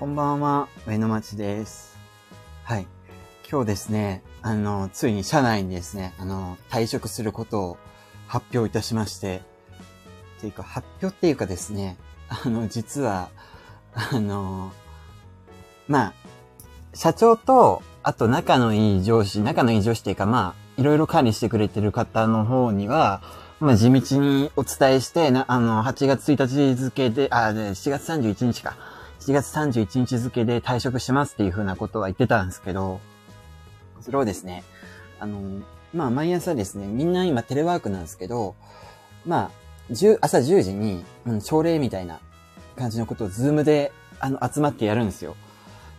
こんばんは、上野町です。はい。今日ですね、あの、ついに社内にですね、あの、退職することを発表いたしまして、っていうか、発表っていうかですね、あの、実は、あの、まあ、社長と、あと仲のいい上司、仲のいい上司っていうか、まあ、いろいろ管理してくれてる方の方には、まあ、地道にお伝えして、な、あの、8月1日付で、あ、で、7月31日か。7月31日付で退職しますっていうふうなことは言ってたんですけど、それをですね、あの、まあ、毎朝ですね、みんな今テレワークなんですけど、まあ、10朝10時に、うん、朝礼みたいな感じのことをズームで、あの、集まってやるんですよ。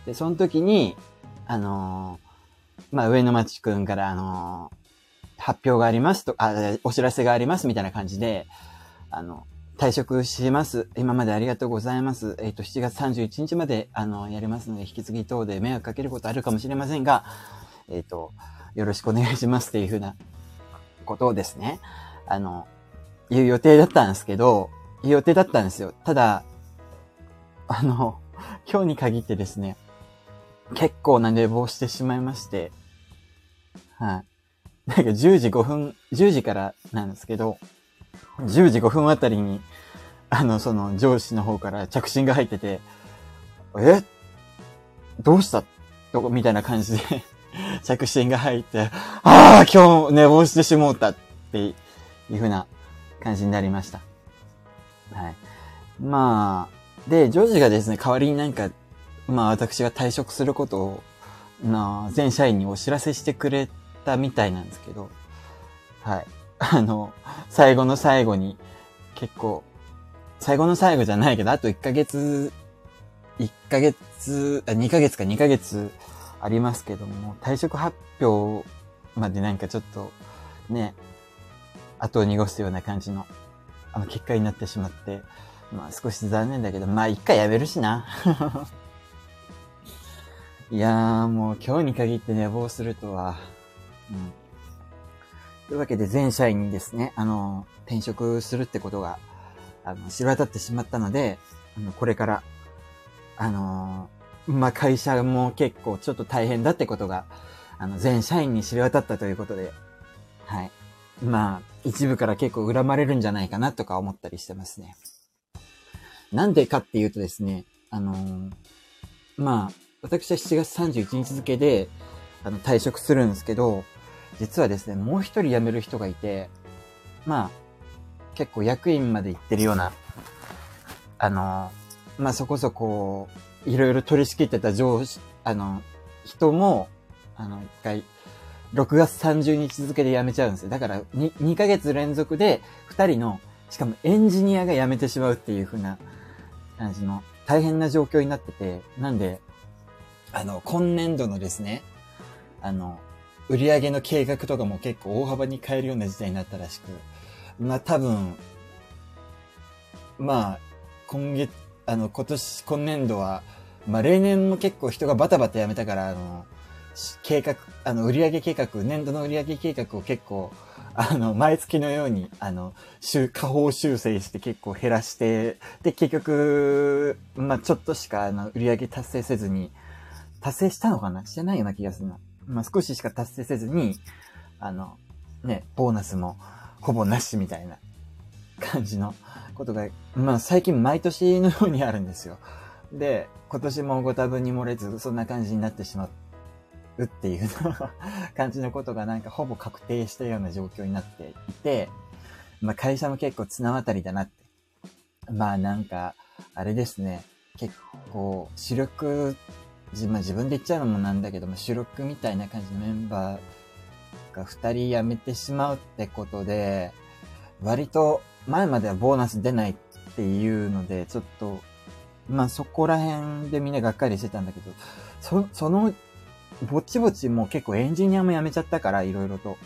で、その時に、あのーまあ、上野町くんから、あのー発表がありますと、あ、お知らせがありますみたいな感じで、あの、退職します。今までありがとうございます。えっ、と、7月31日まで、あの、やりますので、引き継ぎ等で迷惑かけることあるかもしれませんが、えっ、と、よろしくお願いしますっていうふうなことをですね、あの、言う予定だったんですけど、言う予定だったんですよ。ただ、あの、今日に限ってですね、結構な寝坊してしまいまして、はい。なんか10時5分、10時からなんですけど、10時5分あたりに、あの、その上司の方から着信が入ってて、え？どうした？とこみたいな感じで 着信が入って、ああ今日寝坊してしもうたっていう風な感じになりました。はい。まあ、で、上司がですね、代わりになんか、まあ私が退職することを、な全社員にお知らせしてくれたみたいなんですけど、はい。あの、最後の最後に、結構、最後の最後じゃないけど、あと1ヶ月、1ヶ月、あ、2ヶ月か2ヶ月ありますけども、退職発表までなんかちょっと、ね、後を濁すような感じの、あの、結果になってしまって、まあ少し残念だけど、まあ一回やめるしな。いやーもう今日に限って寝坊するとは、うん。というわけで全社員にですね、あの、転職するってことが、あの、知ら渡ってしまったので、あの、これから、あのまあ、会社も結構ちょっと大変だってことが、あの、全社員に知れ渡ったということで、はい。まあ、一部から結構恨まれるんじゃないかなとか思ったりしてますね。なんでかっていうとですね、あのーまあ、私は7月31日付で、あの、退職するんですけど、実はですね、もう一人辞める人がいて、まあ、結構役員まで行ってるような、あのまあそこそこ、いろいろ取り仕切ってた上司、あの、人も、あの、一回、6月30日付で辞めちゃうんですよ。だから2、2ヶ月連続で、2人の、しかもエンジニアが辞めてしまうっていう風な感じの、大変な状況になってて、なんで、あの、今年度のですね、あの、売り上げの計画とかも結構大幅に変えるような事態になったらしく、まあ多分、まあ、今月、あの、今年、今年度は、まあ例年も結構人がバタバタ辞めたから、あの、計画、あの、売上計画、年度の売上計画を結構、あの、毎月のように、あの、修、下方修正して結構減らして、で、結局、まあちょっとしか、あの、売上達成せずに、達成したのかな？してないような気がするな。まあ少ししか達成せずに、あの、ね、ボーナスもほぼなしみたいな感じのことが、まあ最近毎年のようにあるんですよ。で、今年もご多分に漏れず、そんな感じになってしまうっていう感じのことがなんかほぼ確定したような状況になっていて、まあ会社も結構綱渡りだなって。まあなんか、あれですね。結構、主力、自まあ自分で言っちゃうのもなんだけども、主力みたいな感じのメンバーが二人辞めてしまうってことで、割と前まではボーナス出ないっていうので、ちょっと、まあそこら辺でみんながっかりしてたんだけど、そ、その、ぼちぼちもう結構エンジニアも辞めちゃったから、いろいろと。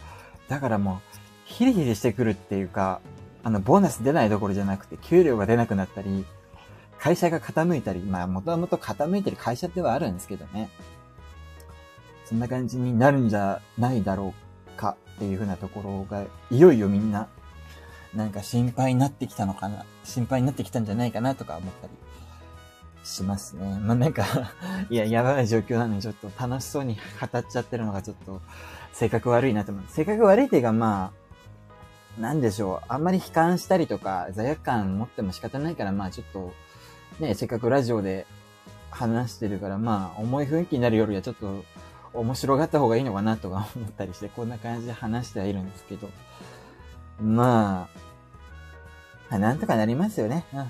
だからもう、ヒリヒリしてくるっていうか、あの、ボーナス出ないどころじゃなくて、給料が出なくなったり、会社が傾いたり、まあ、もともと傾いてる会社ではあるんですけどね。そんな感じになるんじゃないだろうかっていうふうなところが、いよいよみんな、なんか心配になってきたのかな、心配になってきたんじゃないかなとか思ったりしますね。まあ、なんか いや、やばい状況なのにちょっと楽しそうに語っちゃってるのがちょっと性格悪いなと思う。性格悪いっていうかまあ、なんでしょう。あんまり悲観したりとか罪悪感持っても仕方ないから、まあちょっと、ね、せっかくラジオで話してるから、まあ重い雰囲気になるよりはちょっと面白がった方がいいのかなとか思ったりして、こんな感じで話してはいるんですけど。まあ、なんとかなりますよね。うん、うん。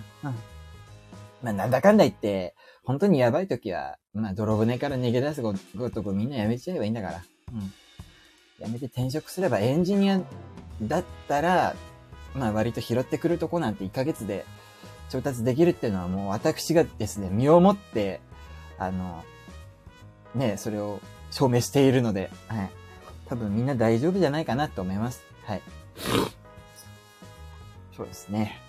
まあ、なんだかんだ言って、本当にやばい時は、まあ、泥船から逃げ出すごとくみんなやめちゃえばいいんだから。うん。やめて転職すればエンジニアだったら、まあ、割と拾ってくるとこなんて1ヶ月で調達できるっていうのはもう私がですね、身をもって、あの、ね、それを証明しているので、はい。多分みんな大丈夫じゃないかなと思います。はい。そうですね。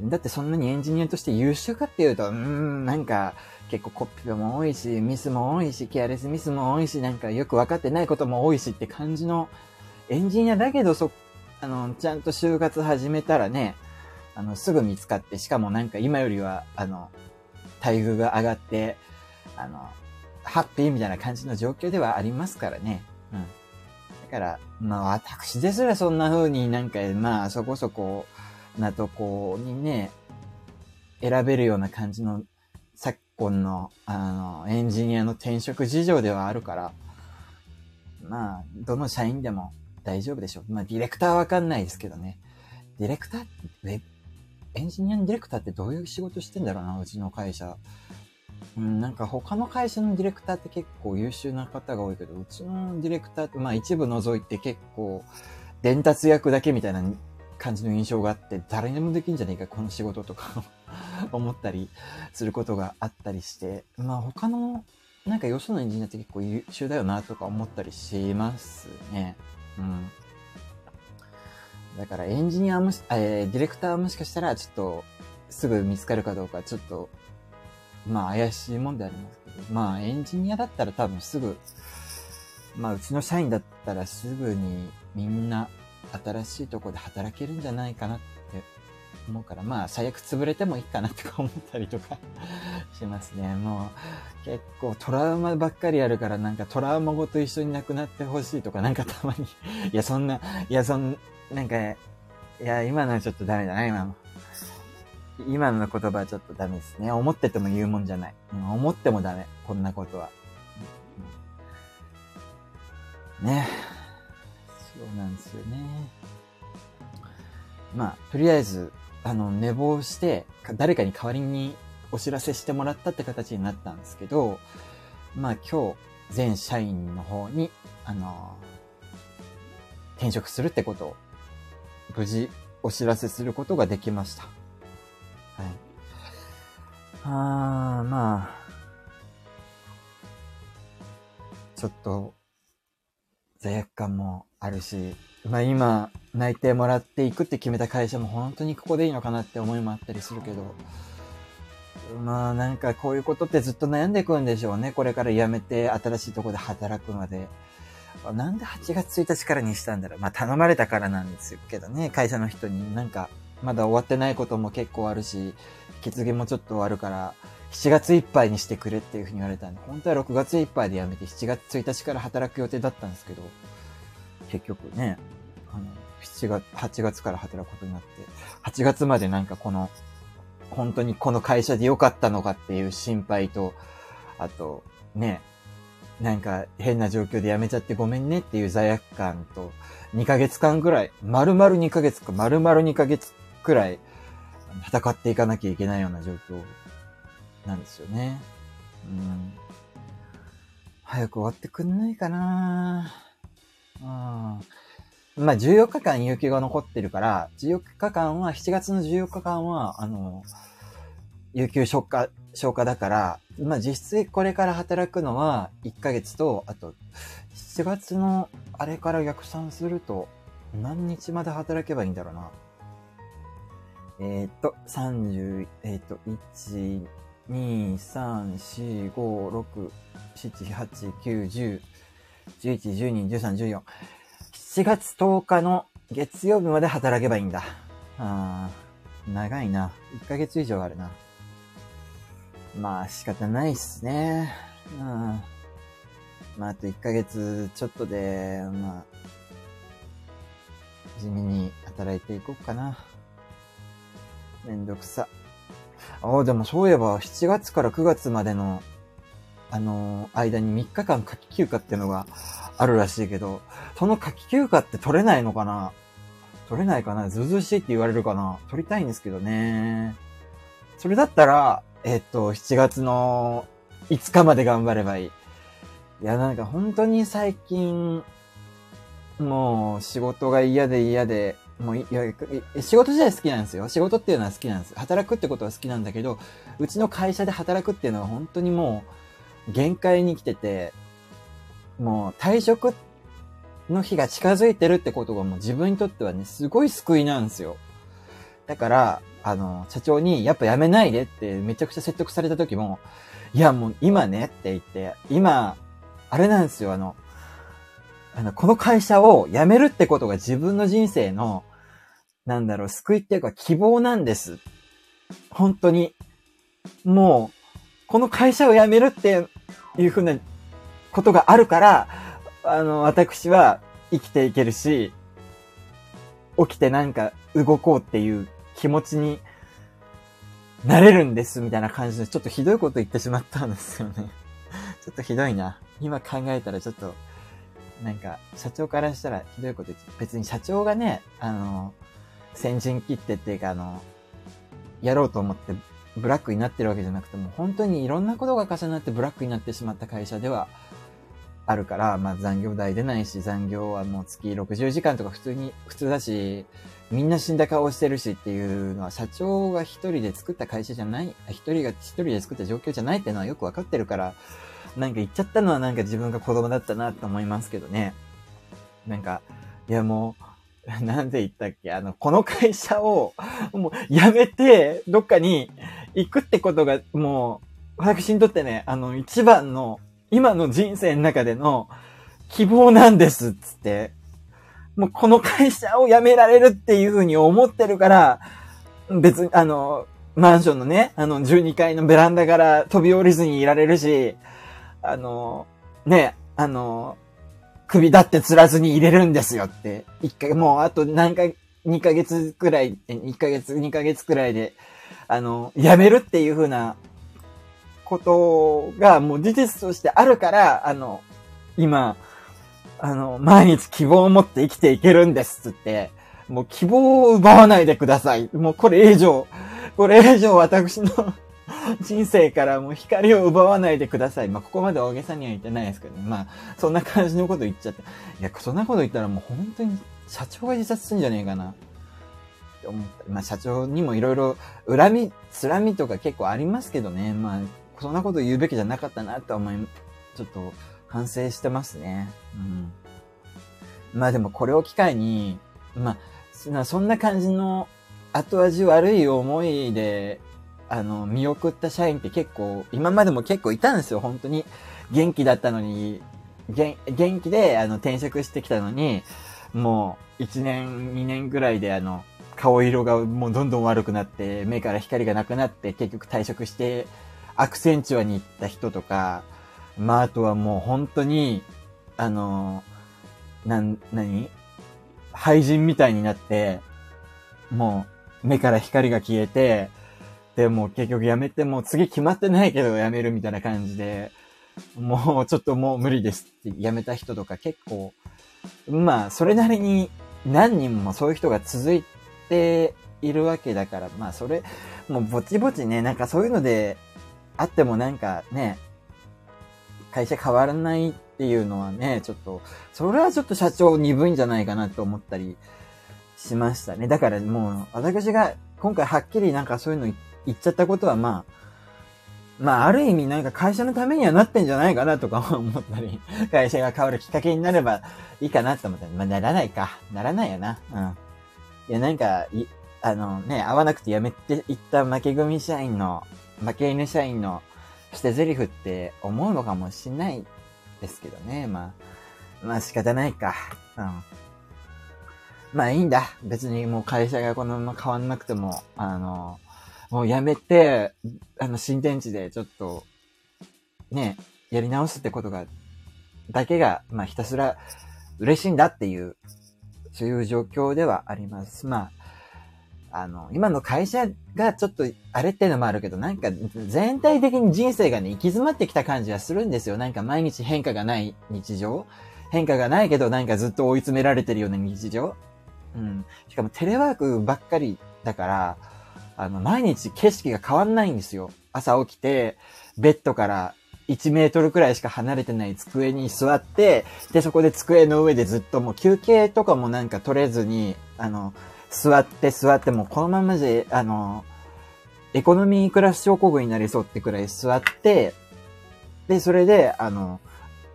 だってそんなにエンジニアとして優秀かっていうと、うーん、なんか、結構コピーも多いし、ミスも多いし、ケアレスミスも多いし、なんかよく分かってないことも多いしって感じのエンジニアだけど、そ、あの、ちゃんと就活始めたらね、あの、すぐ見つかって、しかもなんか今よりは、あの、待遇が上がって、あの、ハッピーみたいな感じの状況ではありますからね。うん。だから、まあ私ですらそんな風になんか、まあそこそこなとこにね、選べるような感じの昨今の、あの、エンジニアの転職事情ではあるから、まあ、どの社員でも大丈夫でしょう。まあ、ディレクターはわかんないですけどね。ディレクターって、エンジニアのディレクターってどういう仕事してんだろうな、うちの会社。うん、なんか他の会社のディレクターって結構優秀な方が多いけど、うちのディレクターって、まあ一部除いて結構、伝達役だけみたいな感じの印象があって、誰にもできんじゃねえか、この仕事とか 思ったりすることがあったりして、まあ他の、なんかよそのエンジニアって結構優秀だよなとか思ったりしますね。うん。だからエンジニアもし、えー、ディレクターもしかしたらちょっとすぐ見つかるかどうかちょっとまあ怪しいもんでありますけど、まあエンジニアだったら多分すぐ、まあうちの社員だったらすぐにみんな新しいとこで働けるんじゃないかなって思うから、まあ最悪潰れてもいいかなとか思ったりとか しますね。もう結構トラウマばっかりあるからなんかトラウマごと一緒になくなってほしいとかなんかたまにいやそんな、いやそん、なんか、いや今のはちょっとダメだな、今も。今の言葉はちょっとダメですね。思ってても言うもんじゃない。うん、思ってもダメ。こんなことは。ね。そうなんですよね。まあ、とりあえず、あの、寝坊して、誰かに代わりにお知らせしてもらったって形になったんですけど、まあ今日、全社員の方に、あの転職するってことを、無事お知らせすることができました。はい。あー、まあ、ちょっと、罪悪感もあるし、まあ今、内定もらっていくって決めた会社も本当にここでいいのかなって思いもあったりするけど、まあなんかこういうことってずっと悩んでいくんでしょうね。これから辞めて新しいとこで働くまで。なんで8月1日からにしたんだろう。まあ頼まれたからなんですけどね。会社の人になんかまだ終わってないことも結構あるし、引き継ぎもちょっとあるから、7月いっぱいにしてくれっていうふうに言われたんで、本当は6月いっぱいで辞めて7月1日から働く予定だったんですけど、結局ね、あの、7月、8月から働くことになって、8月までなんかこの、本当にこの会社で良かったのかっていう心配と、あと、ね、なんか変な状況で辞めちゃってごめんねっていう罪悪感と、2ヶ月間ぐらい、丸々2ヶ月か、丸々2ヶ月くらい戦っていかなきゃいけないような状況なんですよね。うん。早く終わってくんないかなうん。まあ、14日間有給が残ってるから、14日間は、7月の14日間は、あの、有給消化、消化だから、まあ実質これから働くのは1ヶ月と、あと、7月のあれから逆算すると、何日まで働けばいいんだろうな。えっ、と、30、えっ、と、1、2、3、4、5、6、7、8、9、10、11、12、13、14。7月10日の月曜日まで働けばいいんだ。あー長いな。1ヶ月以上あるな。まあ仕方ないっすね。うん。まああと1ヶ月ちょっとで、まあ、地味に働いていこうかな。めんどくさ。ああ、でもそういえば7月から9月までの、あのー、間に3日間夏季休暇っていうのがあるらしいけど、その夏季休暇って取れないのかな？取れないかな？ずうずうしいって言われるかな？取りたいんですけどね。それだったら、えっと、7月の5日まで頑張ればいい。いや、なんか本当に最近、もう仕事が嫌で嫌で、もういや、仕事自体好きなんですよ。仕事っていうのは好きなんです。働くってことは好きなんだけど、うちの会社で働くっていうのは本当にもう限界に来てて、もう退職の日が近づいてるってことがもう自分にとってはね、すごい救いなんですよ。だから、あの、社長にやっぱやめないでってめちゃくちゃ説得された時も、いやもう今ねって言って、今、あれなんですよ、あの、あの、この会社を辞めるってことが自分の人生の、なんだろう、救いっていうか希望なんです。本当に。もう、この会社を辞めるっていうふうなことがあるから、あの、私は生きていけるし、起きてなんか動こうっていう気持ちになれるんです、みたいな感じで、ちょっとひどいこと言ってしまったんですよね。ちょっとひどいな。今考えたらちょっと、なんか、社長からしたらひどいこと言って、別に社長がね、あの、先陣切ってっていうか、あの、やろうと思ってブラックになってるわけじゃなくても、本当にいろんなことが重なってブラックになってしまった会社ではあるから、まあ残業代出ないし、残業はもう月60時間とか普通に、普通だし、みんな死んだ顔してるしっていうのは、社長が一人で作った会社じゃない、一人が一人で作った状況じゃないっていうのはよくわかってるから、なんか言っちゃったのはなんか自分が子供だったなと思いますけどね。なんか、いやもう、なんで言ったっけあの、この会社を、もう、辞めて、どっかに行くってことが、もう、私にとってね、あの、一番の、今の人生の中での希望なんです、つって。もうこの会社を辞められるっていうふうに思ってるから、別に、あの、マンションのね、あの、12階のベランダから飛び降りずにいられるし、あの、ね、あの、首だって釣らずに入れるんですよって。一回、もうあと何回、2ヶ月くらい、1ヶ月、2ヶ月くらいで、あの、辞めるっていう風なことがもう事実としてあるから、あの、今、あの、毎日希望を持って生きていけるんですって、もう希望を奪わないでください。もうこれ以上、これ以上私の 人生からもう光を奪わないでください。まあ、ここまで大げさには言ってないですけどね。まあ、そんな感じのこと言っちゃって。いや、そんなこと言ったらもう本当に社長が自殺すんじゃねえかな。って思った。まあ、社長にもいろいろ恨み、辛みとか結構ありますけどね。まあ、そんなこと言うべきじゃなかったなって思い、ちょっと反省してますね。うん。まあでもこれを機会に、まあ、そんな感じの後味悪い思いで、あの、見送った社員って結構、今までも結構いたんですよ、本当に。元気だったのに、元元気で、あの、転職してきたのに、もう、1年、2年ぐらいで、あの、顔色がもうどんどん悪くなって、目から光がなくなって、結局退職して、アクセンチュアに行った人とか、まあ、あとはもう本当に、あの、なん、なに廃人みたいになって、もう、目から光が消えて、で、もう結局やめて、もう次決まってないけどやめるみたいな感じで、もうちょっともう無理ですってやめた人とか結構、まあ、それなりに何人もそういう人が続いているわけだから、まあそれ、もうぼちぼちね、なんかそういうのであってもなんかね、会社変わらないっていうのはね、ちょっと、それはちょっと社長鈍いんじゃないかなと思ったりしましたね。だからもう、私が今回はっきりなんかそういうの言っ、ちゃったことはまあ、まあ、ある意味なんか会社のためにはなってんじゃないかなとか 思ったり、会社が変わるきっかけになればいいかなと思ったり、まあ、ならないか。ならないよな。うん。いや、なんか、い、あのね、合わなくて辞めていった負け組社員の、負け犬社員の捨て台詞って思うのかもしんないですけどね。まあ、まあ仕方ないか。うん。まあいいんだ。別にもう会社がこのまま変わんなくても、あの、もうやめて、あの、新天地でちょっと、ね、やり直すってことが、だけが、まあ、ひたすら嬉しいんだっていう、そういう状況ではあります。まあ、あの、今の会社がちょっとあれっていうのもあるけど、なんか全体的に人生がね、行き詰まってきた感じはするんですよ。なんか毎日変化がない日常。変化がないけど、なんかずっと追い詰められてるような日常。うん。しかもテレワークばっかりだから、あの、毎日景色が変わんないんですよ。朝起きて、ベッドから1メートルくらいしか離れてない机に座って、で、そこで机の上でずっともう休憩とかもなんか取れずに、あの、座って座ってもこのままで、あの、エコノミークラス症候群になりそうってくらい座って、で、それで、あの、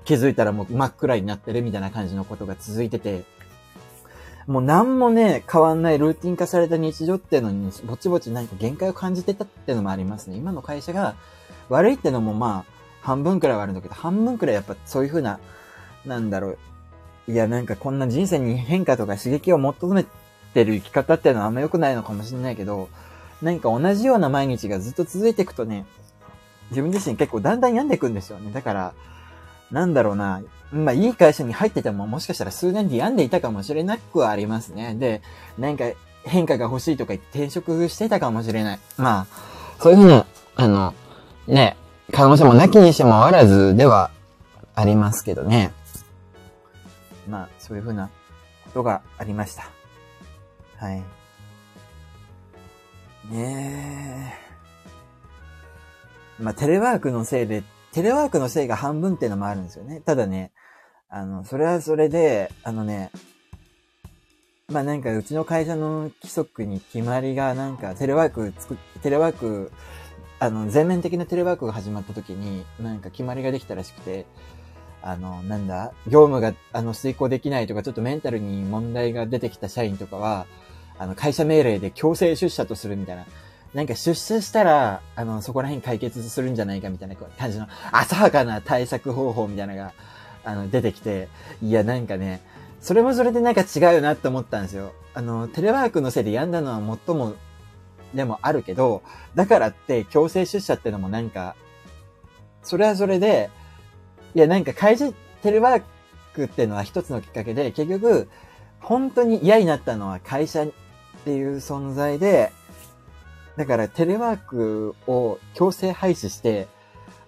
気づいたらもう真っ暗になってるみたいな感じのことが続いてて、もう何もね、変わんないルーティン化された日常っていうのに、ぼちぼち何か限界を感じてたっていうのもありますね。今の会社が悪いってのもまあ、半分くらいはあるんだけど、半分くらいやっぱそういうふうな、なんだろう。いや、なんかこんな人生に変化とか刺激を求めてる生き方っていうのはあんま良くないのかもしれないけど、何か同じような毎日がずっと続いていくとね、自分自身結構だんだん病んでいくんですよね。だから、なんだろうな。まあ、いい会社に入ってても、もしかしたら数年で病んでいたかもしれなくはありますね。で、なんか変化が欲しいとか言って転職してたかもしれない。まあ、そういうふうな、あの、ね、可能性もなきにしもあらずではありますけどね。まあ、そういうふうなことがありました。はい。ねえ。まあ、テレワークのせいでテレワークのせいが半分っていうのもあるんですよね。ただね、あの、それはそれで、あのね、まあなんかうちの会社の規則に決まりがなんかテレワーク作っ、テレワーク、あの、全面的なテレワークが始まった時に、なんか決まりができたらしくて、あの、なんだ、業務が、あの、遂行できないとか、ちょっとメンタルに問題が出てきた社員とかは、あの、会社命令で強制出社とするみたいな、なんか出社したら、あの、そこら辺解決するんじゃないかみたいな感じの浅はかな対策方法みたいなのが、あの、出てきて、いや、なんかね、それもそれでなんか違うよなって思ったんですよ。あの、テレワークのせいで病んだのは最も、でもあるけど、だからって強制出社ってのもなんか、それはそれで、いや、なんか会社、テレワークっていうのは一つのきっかけで、結局、本当に嫌になったのは会社っていう存在で、だからテレワークを強制廃止して、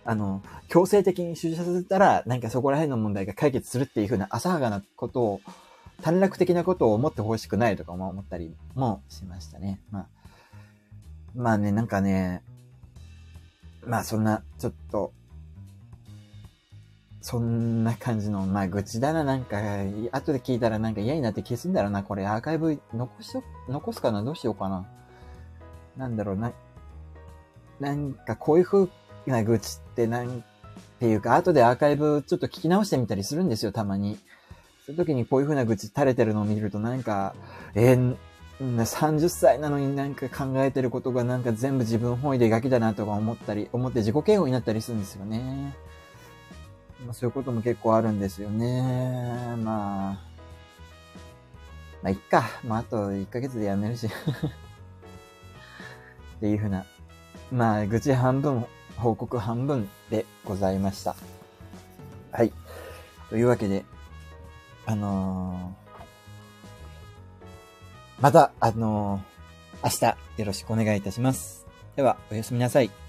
あの、強制的に出社させたら、なんかそこら辺の問題が解決するっていう風な浅はかなことを、短絡的なことを思ってほしくないとかも思ったりもしましたね。まあ、まあね、なんかね、まあそんな、ちょっと、そんな感じの、まあ愚痴だな、なんか、後で聞いたらなんか嫌になって消すんだろうな、これアーカイブ残しと、残すかな？どうしようかな？なんだろうな、なんかこういう風な愚痴ってなんていうか、後でアーカイブちょっと聞き直してみたりするんですよ、たまに。そういう時にこういう風な愚痴垂れてるのを見るとなんか、えー、30歳なのになんか考えてることがなんか全部自分本位でガキだなとか思ったり、思って自己嫌悪になったりするんですよね。まあ、そういうことも結構あるんですよね。まあ、まあ、いっか。まあ、あと1ヶ月で辞めるし っていうふうな、まあ、愚痴半分、報告半分でございました。はい。というわけで、あのー、また、あのー、明日よろしくお願いいたします。では、おやすみなさい。